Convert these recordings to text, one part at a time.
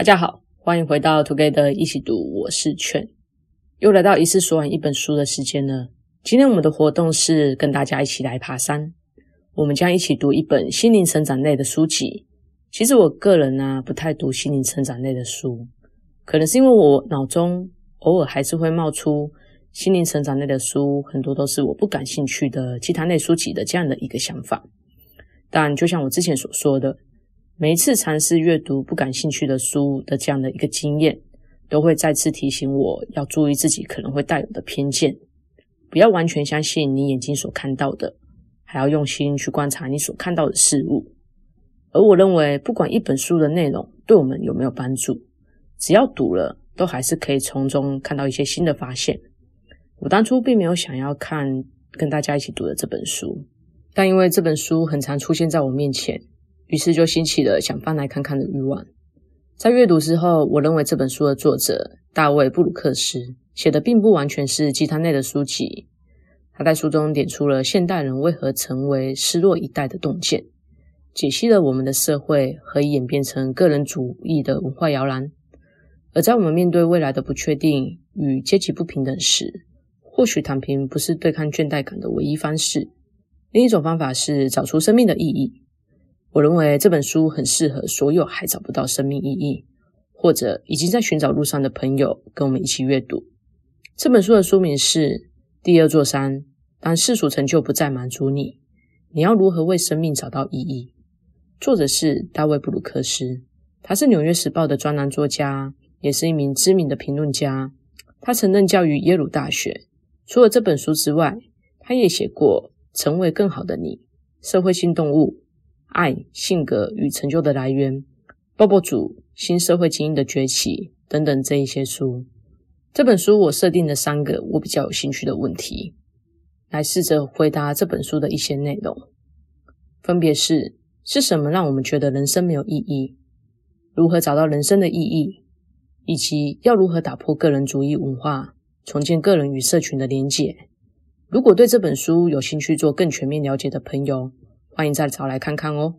大家好，欢迎回到 Together 一起读，我是劝，又来到一次说完一本书的时间了。今天我们的活动是跟大家一起来爬山，我们将一起读一本心灵成长类的书籍。其实我个人呢、不太读心灵成长类的书，可能是因为我脑中偶尔还是会冒出心灵成长类的书，很多都是我不感兴趣的其他类书籍的这样的一个想法。但就像我之前所说的。每一次尝试阅读不感兴趣的书的这样的一个经验，都会再次提醒我要注意自己可能会带有的偏见，不要完全相信你眼睛所看到的，还要用心去观察你所看到的事物。而我认为，不管一本书的内容对我们有没有帮助，只要读了，都还是可以从中看到一些新的发现。我当初并没有想要看跟大家一起读的这本书，但因为这本书很常出现在我面前。于是就兴起了想翻来看看的欲望。在阅读之后，我认为这本书的作者大卫·布鲁克斯写的并不完全是鸡汤类的书籍。他在书中点出了现代人为何成为失落一代的洞见，解析了我们的社会何以演变成个人主义的文化摇篮。而在我们面对未来的不确定与阶级不平等时，或许躺平不是对抗倦怠感的唯一方式。另一种方法是找出生命的意义。我认为这本书很适合所有还找不到生命意义，或者已经在寻找路上的朋友，跟我们一起阅读。这本书的书名是《第二座山》，当世俗成就不再满足你，你要如何为生命找到意义？作者是大卫·布鲁克斯，他是《纽约时报》的专栏作家，也是一名知名的评论家。他曾任教于耶鲁大学。除了这本书之外，他也写过《成为更好的你》、《社会性动物》。爱、性格与成就的来源、鲍伯族、新社会精英的崛起等等这一些书。这本书我设定了三个我比较有兴趣的问题，来试着回答这本书的一些内容，分别是：是什么让我们觉得人生没有意义？如何找到人生的意义？以及要如何打破个人主义文化，重建个人与社群的连结？如果对这本书有兴趣做更全面了解的朋友，欢迎再找来看看哦。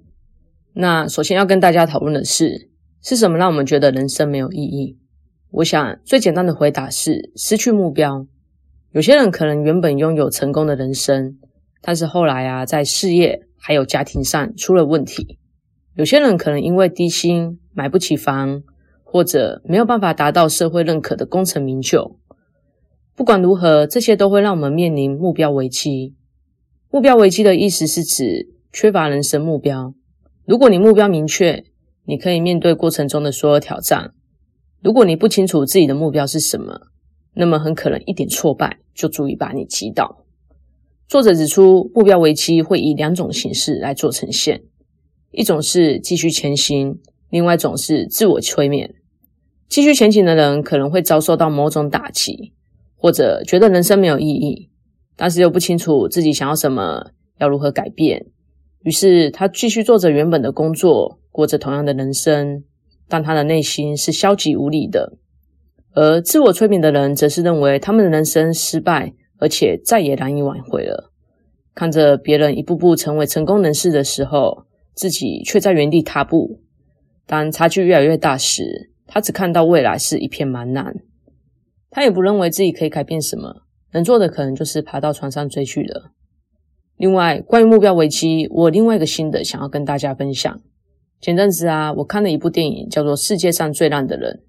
那首先要跟大家讨论的是，是什么让我们觉得人生没有意义？我想最简单的回答是失去目标。有些人可能原本拥有成功的人生，但是后来啊，在事业还有家庭上出了问题。有些人可能因为低薪买不起房，或者没有办法达到社会认可的功成名就。不管如何，这些都会让我们面临目标危机。目标危机的意思是指，缺乏人生目标。如果你目标明确，你可以面对过程中的所有挑战。如果你不清楚自己的目标是什么，那么很可能一点挫败就足以把你击倒。作者指出，目标危机会以两种形式来做呈现：一种是继续前行，另外一种是自我催眠。继续前行的人可能会遭受到某种打击，或者觉得人生没有意义，但是又不清楚自己想要什么，要如何改变。于是他继续做着原本的工作，过着同样的人生，但他的内心是消极无力的。而自我催眠的人则是认为他们的人生失败，而且再也难以挽回了。看着别人一步步成为成功人士的时候，自己却在原地踏步。当差距越来越大时，他只看到未来是一片茫然。他也不认为自己可以改变什么，能做的可能就是爬到床上追剧了。另外，关于目标危机，我另外一个心得想要跟大家分享。前阵子啊，我看了一部电影，叫做《世界上最烂的人》。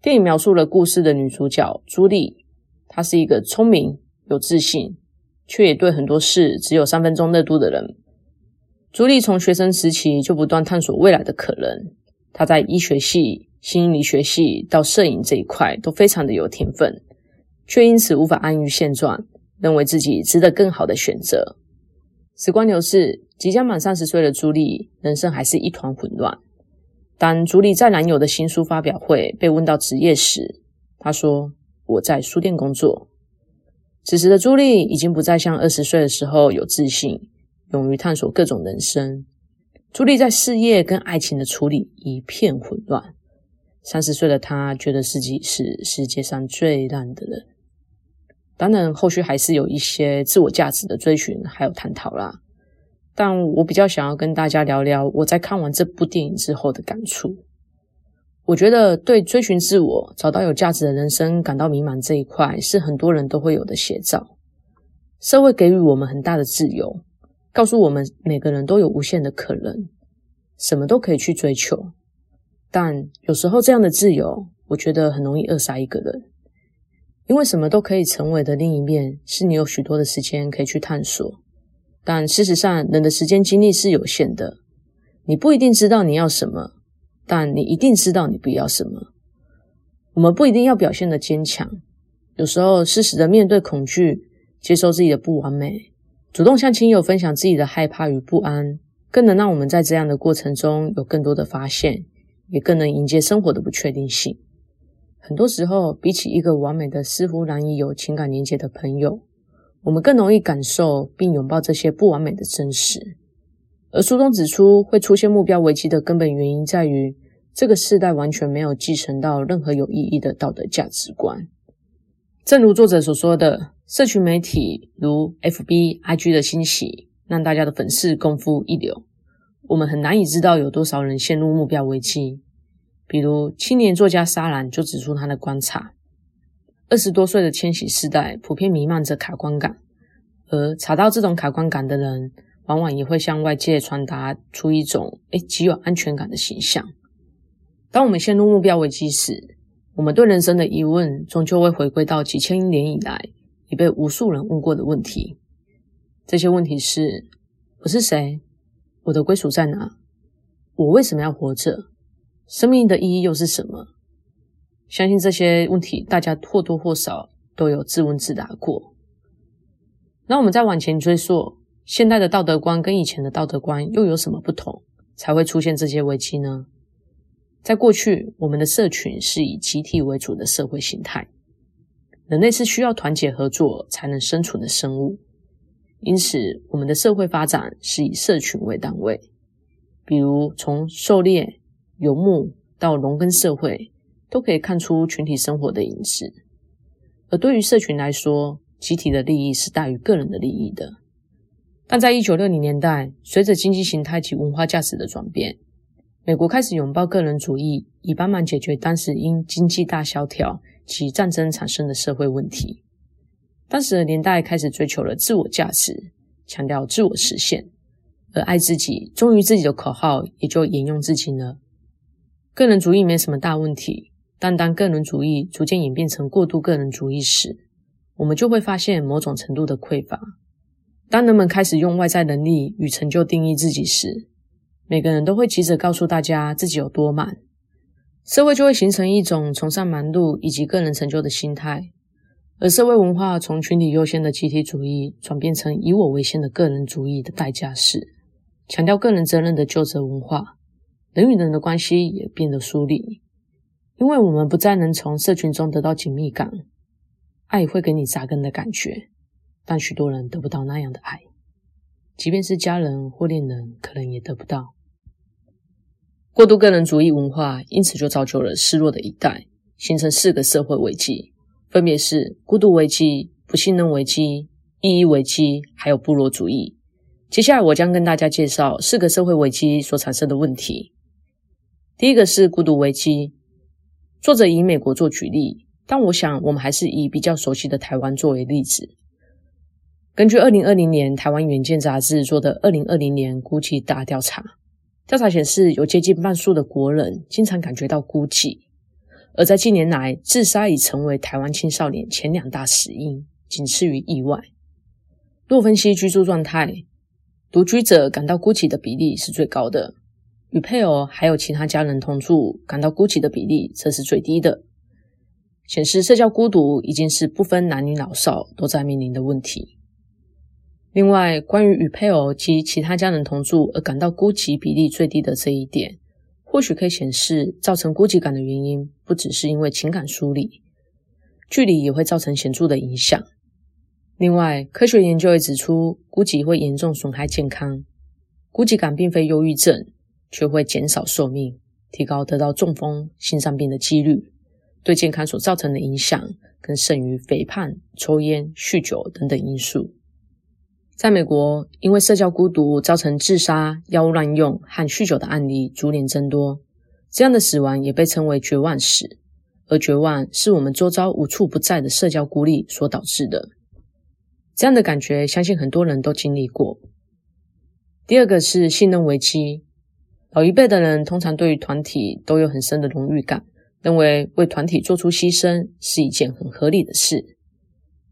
电影描述了故事的女主角朱莉，她是一个聪明、有自信，却也对很多事只有三分钟热度的人。朱莉从学生时期就不断探索未来的可能，她在医学系、心理学系到摄影这一块都非常的有天分，却因此无法安于现状。认为自己值得更好的选择。时光流逝，即将满三十岁的朱莉，人生还是一团混乱。当朱莉在男友的新书发表会被问到职业时，她说：“我在书店工作。”此时的朱莉已经不再像二十岁的时候有自信，勇于探索各种人生。朱莉在事业跟爱情的处理一片混乱。三十岁的她觉得自己是世界上最烂的人。当然，后续还是有一些自我价值的追寻，还有探讨啦。但我比较想要跟大家聊聊我在看完这部电影之后的感触。我觉得对追寻自我、找到有价值的人生感到迷茫这一块，是很多人都会有的写照。社会给予我们很大的自由，告诉我们每个人都有无限的可能，什么都可以去追求。但有时候这样的自由，我觉得很容易扼杀一个人，因为什么都可以成为的另一面，是你有许多的时间可以去探索。但事实上，人的时间精力是有限的，你不一定知道你要什么。但你一定知道你不要什么。我们不一定要表现得坚强，有时候适时的面对恐惧，接受自己的不完美，主动向亲友分享自己的害怕与不安，更能让我们在这样的过程中有更多的发现，也更能迎接生活的不确定性。很多时候，比起一个完美的、似乎难以有情感连接的朋友，我们更容易感受并拥抱这些不完美的真实。而书中指出，会出现目标危机的根本原因在于，这个世代完全没有继承到任何有意义的道德价值观。正如作者所说的，社群媒体如 FB、IG 的兴起，让大家的粉丝功夫一流，我们很难以知道有多少人陷入目标危机。比如青年作家沙兰就指出他的观察：二十多岁的千禧世代普遍弥漫着卡关感，而查到这种卡关感的人，往往也会向外界传达出一种诶极有安全感的形象。当我们陷入目标危机时，我们对人生的疑问终究会回归到几千年以来已被无数人问过的问题。这些问题是：我是谁？我的归属在哪？我为什么要活着？生命的意义又是什么？相信这些问题，大家或多或少都有自问自答过。那我们再往前追溯。现代的道德观跟以前的道德观又有什么不同，才会出现这些危机呢？在过去，我们的社群是以集体为主的社会形态，人类是需要团结合作才能生存的生物，因此，我们的社会发展是以社群为单位。比如，从狩猎、游牧到农耕社会，都可以看出群体生活的影子。而对于社群来说，集体的利益是大于个人的利益的。但在一九六零年代，随着经济形态及文化价值的转变，美国开始拥抱个人主义，以帮忙解决当时因经济大萧条及战争产生的社会问题。当时的年代开始追求了自我价值，强调自我实现，而爱自己、忠于自己的口号也就沿用至今了。个人主义没什么大问题，但当个人主义逐渐演变成过度个人主义时，我们就会发现某种程度的匮乏。当人们开始用外在能力与成就定义自己时，每个人都会急着告诉大家自己有多满，社会就会形成一种崇尚忙碌以及个人成就的心态，而社会文化从群体优先的集体主义转变成以我为先的个人主义的代价是，强调个人责任的究责文化，人与人的关系也变得疏离，因为我们不再能从社群中得到紧密感，爱会给你扎根的感觉。但许多人得不到那样的爱，即便是家人或恋人，可能也得不到。过度个人主义文化，因此就造就了失落的一代，形成四个社会危机，分别是孤独危机、不信任危机、意义危机，还有部落主义。接下来，我将跟大家介绍四个社会危机所产生的问题。第一个是孤独危机，作者以美国做举例，但我想我们还是以比较熟悉的台湾作为例子。根据二零二零年台湾远见杂志做的二零二零年孤寂大调查，调查显示有接近半数的国人经常感觉到孤寂，而在近年来，自杀已成为台湾青少年前两大死因，仅次于意外。若分析居住状态，独居者感到孤寂的比例是最高的，与配偶还有其他家人同住感到孤寂的比例则是最低的，显示社交孤独已经是不分男女老少都在面临的问题。另外，关于与配偶及其他家人同住而感到孤寂比例最低的这一点，或许可以显示造成孤寂感的原因不只是因为情感疏离，距离也会造成显著的影响。另外，科学研究也指出，孤寂会严重损害健康。孤寂感并非忧郁症，却会减少寿命，提高得到中风、心脏病的几率，对健康所造成的影响更甚于肥胖、抽烟、酗酒等等因素。在美国，因为社交孤独造成自杀、药物滥用和酗酒的案例逐年增多，这样的死亡也被称为绝望死，而绝望是我们周遭无处不在的社交孤立所导致的。这样的感觉，相信很多人都经历过。第二个是信任危机，老一辈的人通常对于团体都有很深的荣誉感，认为为团体做出牺牲是一件很合理的事，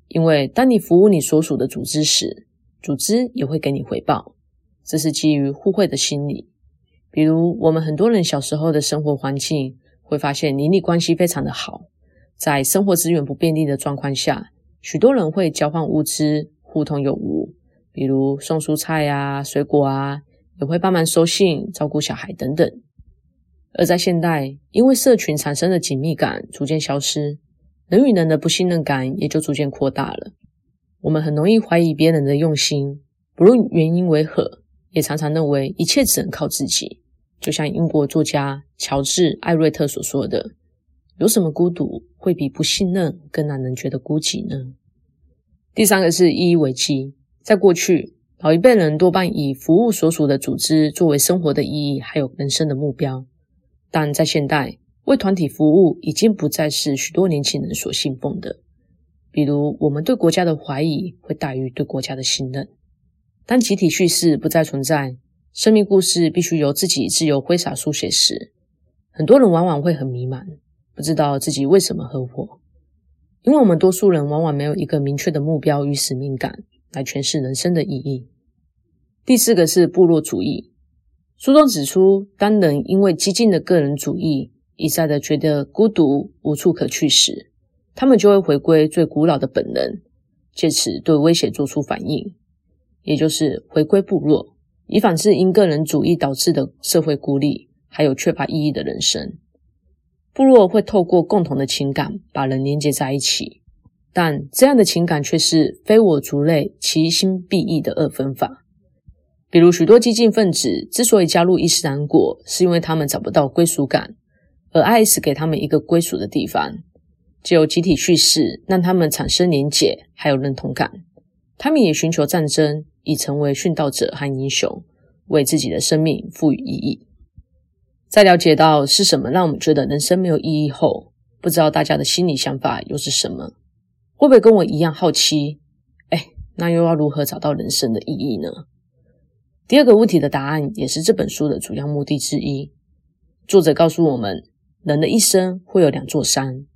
因为当你服务你所属的组织时，组织也会给你回报，这是基于互惠的心理。比如，我们很多人小时候的生活环境，会发现邻里关系非常的好。在生活资源不便利的状况下，许多人会交换物资，互通有无。比如送蔬菜啊、水果啊，也会帮忙收信、照顾小孩等等。而在现代，因为社群产生的紧密感逐渐消失，人与人的不信任感也就逐渐扩大了。我们很容易怀疑别人的用心，不论原因为何，也常常认为一切只能靠自己。就像英国作家乔治·艾瑞特所说的：“有什么孤独会比不信任更让人觉得孤寂呢？”第三个是意义危机。在过去，老一辈人多半以服务所属的组织作为生活的意义，还有人生的目标。但在现代，为团体服务已经不再是许多年轻人所信奉的。比如，我们对国家的怀疑会大于对国家的信任。当集体叙事不再存在，生命故事必须由自己自由挥洒书写时，很多人往往会很迷茫，不知道自己为什么合伙。因为我们多数人往往没有一个明确的目标与使命感来诠释人生的意义。第四个是部落主义。书中指出，当人因为激进的个人主义一再的觉得孤独无处可去时，他们就会回归最古老的本能，借此对威胁做出反应，也就是回归部落。以反制因个人主义导致的社会孤立，还有缺乏意义的人生。部落会透过共同的情感把人连接在一起，但这样的情感却是非我族类，其心必异的二分法。比如，许多激进分子之所以加入伊斯兰国，是因为他们找不到归属感，而 IS 给他们一个归属的地方，借由集体叙事让他们产生连结，还有认同感。他们也寻求战争。已成为殉道者和英雄，为自己的生命赋予意义。在了解到是什么让我们觉得人生没有意义后，不知道大家的心理想法又是什么？会不会跟我一样好奇？哎，那又要如何找到人生的意义呢？第二个问题的答案也是这本书的主要目的之一。作者告诉我们，人的一生会有两座山，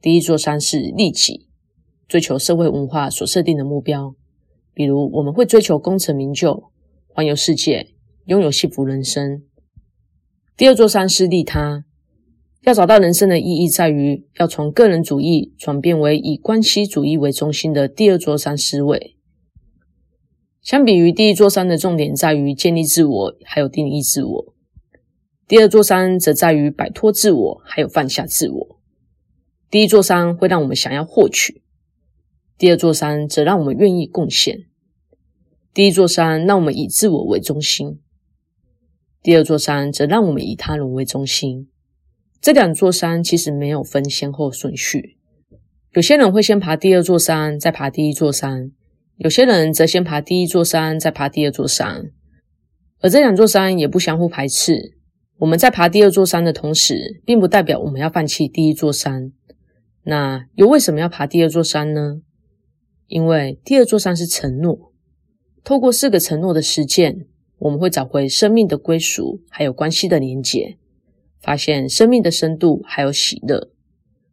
第一座山是利己，追求社会文化所设定的目标。比如，我们会追求功成名就、环游世界、拥有幸福人生。第二座山是利他，要找到人生的意义，在于要从个人主义转变为以关系主义为中心的第二座山思维。相比于第一座山的重点在于建立自我，还有定义自我；第二座山则在于摆脱自我，还有放下自我。第一座山会让我们想要获取。第二座山则让我们愿意贡献。第一座山让我们以自我为中心，第二座山则让我们以他人为中心。这两座山其实没有分先后顺序。有些人会先爬第二座山，再爬第一座山；有些人则先爬第一座山，再爬第二座山。而这两座山也不相互排斥。我们在爬第二座山的同时，并不代表我们要放弃第一座山。那又为什么要爬第二座山呢？因为第二座山是承诺，透过四个承诺的实践，我们会找回生命的归属，还有关系的连结，发现生命的深度，还有喜乐。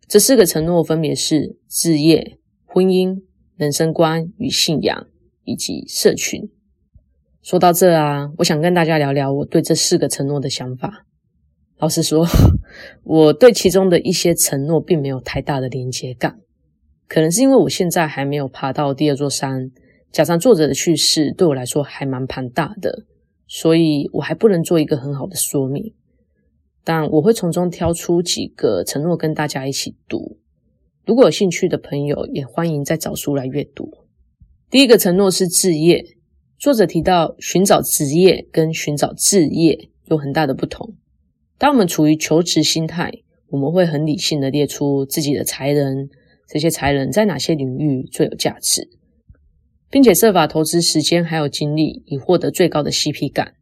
这四个承诺分别是志业、婚姻、人生观与信仰，以及社群。说到这啊，我想跟大家聊聊我对这四个承诺的想法。老实说，我对其中的一些承诺并没有太大的连接感。可能是因为我现在还没有爬到第二座山，加上作者的叙事对我来说还蛮庞大的，所以我还不能做一个很好的说明。但我会从中挑出几个承诺跟大家一起读。如果有兴趣的朋友，也欢迎再找书来阅读。第一个承诺是置业，作者提到寻找职业跟寻找置业有很大的不同。当我们处于求职心态，我们会很理性的列出自己的才能。这些才能在哪些领域最有价值，并且设法投资时间还有精力，以获得最高的 CP 感。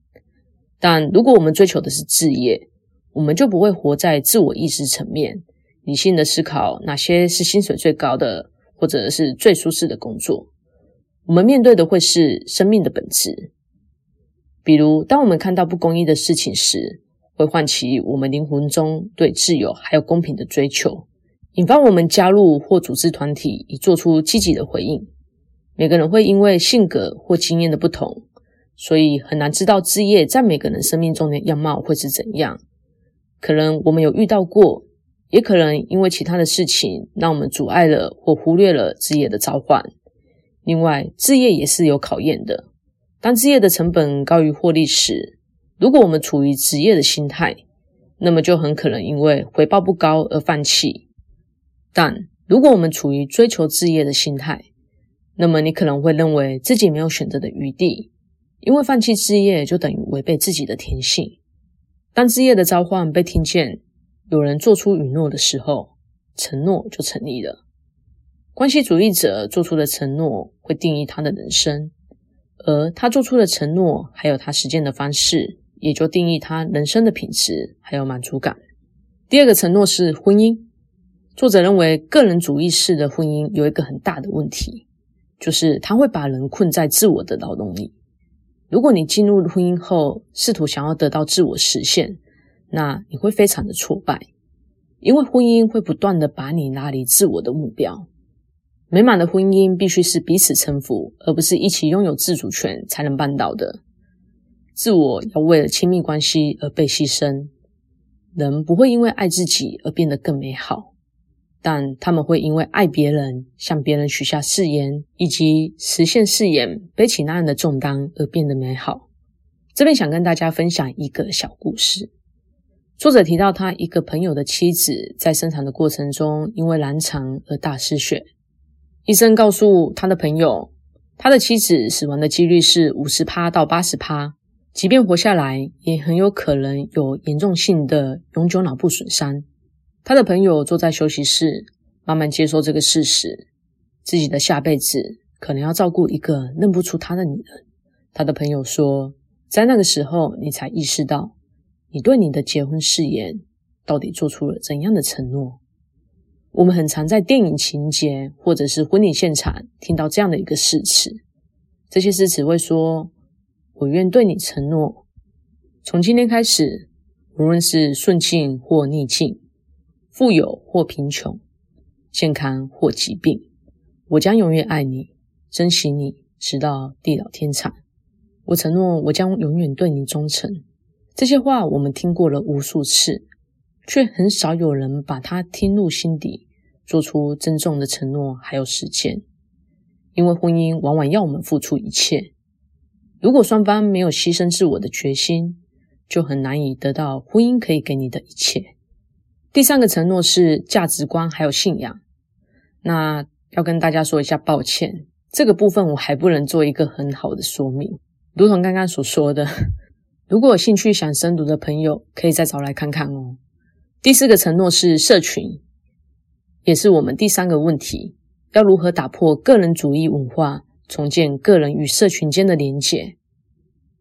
但如果我们追求的是置业，我们就不会活在自我意识层面，理性的思考哪些是薪水最高的，或者是最舒适的工作。我们面对的会是生命的本质。比如，当我们看到不公义的事情时，会唤起我们灵魂中对自由还有公平的追求，引发我们加入或组织团体，以做出积极的回应。每个人会因为性格或经验的不同，所以很难知道志业在每个人生命中的样貌会是怎样。可能我们有遇到过，也可能因为其他的事情让我们阻碍了或忽略了置业的召唤。另外，置业也是有考验的。当置业的成本高于获利时，如果我们处于职业的心态，那么就很可能因为回报不高而放弃。但如果我们处于追求置业的心态，那么你可能会认为自己没有选择的余地，因为放弃置业就等于违背自己的天性。当枝叶的召唤被听见，有人做出允诺的时候，承诺就成立了。关系主义者做出的承诺会定义他的人生。而他做出的承诺，还有他实践的方式，也就定义他人生的品质还有满足感。第二个承诺是婚姻。作者认为，个人主义式的婚姻有一个很大的问题，就是他会把人困在自我的劳动里。如果你进入婚姻后，试图想要得到自我实现，那你会非常的挫败，因为婚姻会不断的把你拉离自我的目标。美满的婚姻必须是彼此臣服，而不是一起拥有自主权才能办到的。自我要为了亲密关系而被牺牲。人不会因为爱自己而变得更美好，但他们会因为爱别人、向别人许下誓言以及实现誓言、背起那样的重担而变得美好。这边想跟大家分享一个小故事。作者提到他一个朋友的妻子在生产的过程中因为难产而大失血。医生告诉他的朋友，他的妻子死亡的几率是五十趴到八十趴，即便活下来，也很有可能有严重性的永久脑部损伤。他的朋友坐在休息室，慢慢接受这个事实：自己的下辈子可能要照顾一个认不出他的女人。他的朋友说，在那个时候，你才意识到，你对你的结婚誓言到底做出了怎样的承诺。我们很常在电影情节或者是婚礼现场听到这样的一个誓词，这些誓词会说：“我愿对你承诺，从今天开始，无论是顺境或逆境，富有或贫穷，健康或疾病，我将永远爱你，珍惜你，直到地老天长。我承诺，我将永远对你忠诚。”这些话我们听过了无数次。却很少有人把它听入心底，做出郑重的承诺，还有实践。因为婚姻往往要我们付出一切，如果双方没有牺牲自我的决心，就很难以得到婚姻可以给你的一切。第三个承诺是价值观还有信仰。那要跟大家说一下抱歉，这个部分我还不能做一个很好的说明。如同刚刚所说的，如果有兴趣想深读的朋友，可以再找来看看哦。第四个承诺是社群，也是我们第三个问题：要如何打破个人主义文化，重建个人与社群间的连结？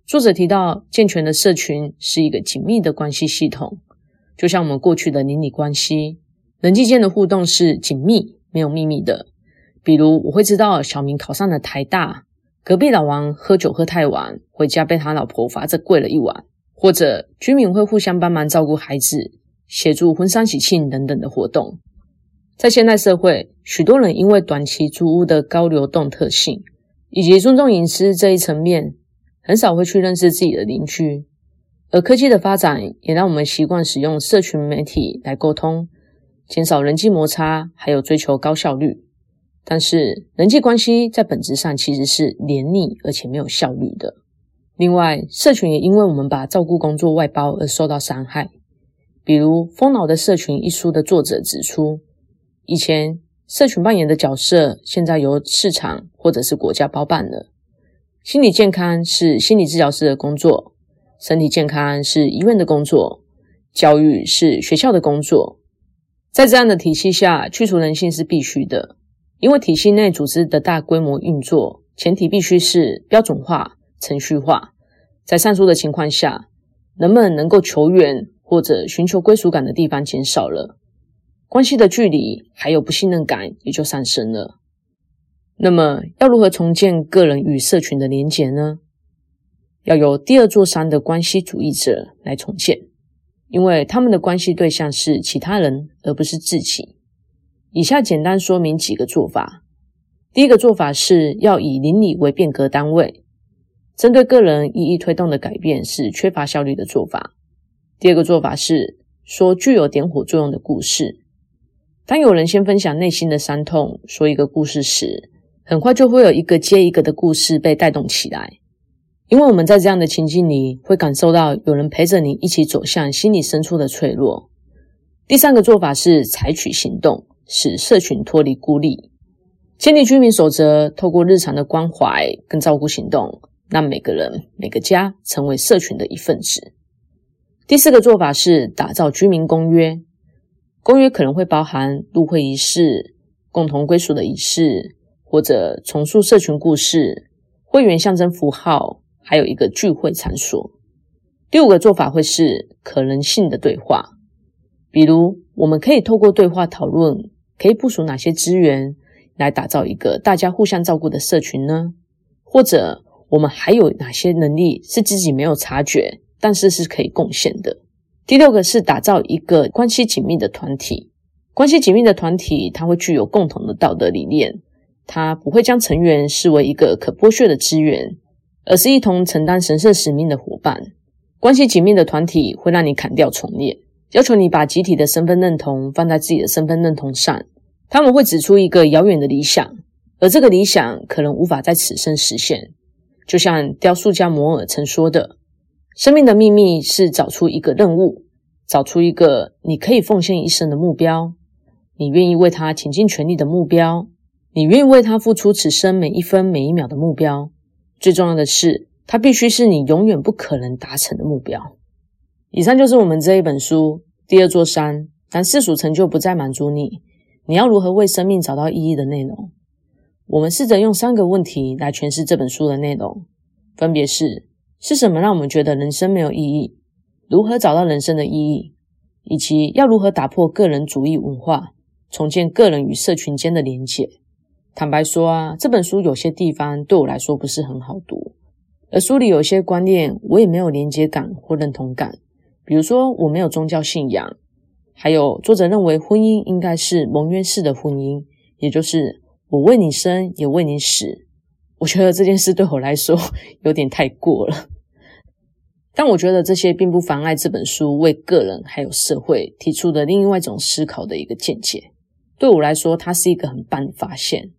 作者提到，健全的社群是一个紧密的关系系统，就像我们过去的邻里关系，人际间的互动是紧密、没有秘密的。比如，我会知道小明考上了台大，隔壁老王喝酒喝太晚，回家被他老婆罚着跪了一晚，或者居民会互相帮忙照顾孩子。协助婚丧喜庆等等的活动，在现代社会，许多人因为短期租屋的高流动特性，以及尊重隐私这一层面，很少会去认识自己的邻居。而科技的发展也让我们习惯使用社群媒体来沟通，减少人际摩擦，还有追求高效率。但是，人际关系在本质上其实是黏腻而且没有效率的。另外，社群也因为我们把照顾工作外包而受到伤害。比如《疯脑的社群》一书的作者指出，以前社群扮演的角色，现在由市场或者是国家包办了。心理健康是心理治疗师的工作，身体健康是医院的工作，教育是学校的工作。在这样的体系下，去除人性是必须的，因为体系内组织的大规模运作，前提必须是标准化、程序化。在上述的情况下，人们能够求援。或者寻求归属感的地方减少了，关系的距离还有不信任感也就上升了。那么，要如何重建个人与社群的连结呢？要由第二座山的关系主义者来重建，因为他们的关系对象是其他人，而不是自己。以下简单说明几个做法。第一个做法是要以邻里为变革单位，针对个人一一推动的改变是缺乏效率的做法。第二个做法是说具有点火作用的故事。当有人先分享内心的伤痛，说一个故事时，很快就会有一个接一个的故事被带动起来。因为我们在这样的情境里，会感受到有人陪着你一起走向心里深处的脆弱。第三个做法是采取行动，使社群脱离孤立，建立居民守则，透过日常的关怀跟照顾行动，让每个人、每个家成为社群的一份子。第四个做法是打造居民公约，公约可能会包含入会仪式、共同归属的仪式，或者重塑社群故事、会员象征符号，还有一个聚会场所。第五个做法会是可能性的对话，比如我们可以透过对话讨论，可以部署哪些资源来打造一个大家互相照顾的社群呢？或者我们还有哪些能力是自己没有察觉？但是是可以贡献的。第六个是打造一个关系紧密的团体。关系紧密的团体，它会具有共同的道德理念，它不会将成员视为一个可剥削的资源，而是一同承担神圣使命的伙伴。关系紧密的团体会让你砍掉重练，要求你把集体的身份认同放在自己的身份认同上。他们会指出一个遥远的理想，而这个理想可能无法在此生实现。就像雕塑家摩尔曾说的。生命的秘密是找出一个任务，找出一个你可以奉献一生的目标，你愿意为他倾尽全力的目标，你愿意为他付出此生每一分每一秒的目标。最重要的是，它必须是你永远不可能达成的目标。以上就是我们这一本书第二座山，当世俗成就不再满足你，你要如何为生命找到意义的内容。我们试着用三个问题来诠释这本书的内容，分别是。是什么让我们觉得人生没有意义？如何找到人生的意义？以及要如何打破个人主义文化，重建个人与社群间的连结？坦白说啊，这本书有些地方对我来说不是很好读，而书里有些观念我也没有连接感或认同感。比如说，我没有宗教信仰，还有作者认为婚姻应该是盟约式的婚姻，也就是我为你生，也为你死。我觉得这件事对我来说有点太过了。但我觉得这些并不妨碍这本书为个人还有社会提出的另外一种思考的一个见解。对我来说，它是一个很棒的发现。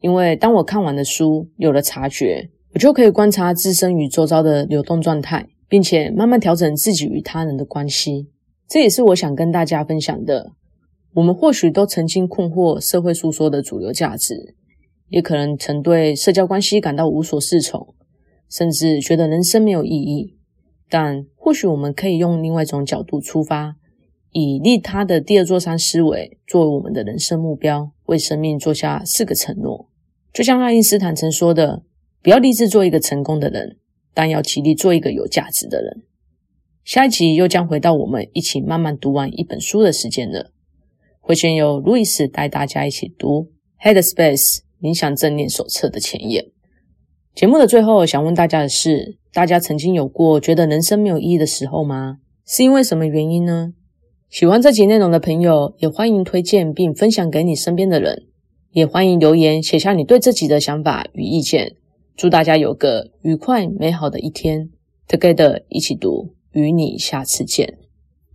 因为当我看完的书有了察觉，我就可以观察自身与周遭的流动状态，并且慢慢调整自己与他人的关系。这也是我想跟大家分享的。我们或许都曾经困惑社会诉说的主流价值，也可能曾对社交关系感到无所适从，甚至觉得人生没有意义。但或许我们可以用另外一种角度出发，以利他的第二座山思维作为我们的人生目标，为生命做下四个承诺。就像爱因斯坦曾说的：“不要立志做一个成功的人，但要极力做一个有价值的人。”下一集又将回到我们一起慢慢读完一本书的时间了。会先由路易斯带大家一起读《Headspace 冥想正念手册》的前言。节目的最后，想问大家的是：大家曾经有过觉得人生没有意义的时候吗？是因为什么原因呢？喜欢这集内容的朋友，也欢迎推荐并分享给你身边的人，也欢迎留言写下你对自己的想法与意见。祝大家有个愉快美好的一天，Together 一起读，与你下次见。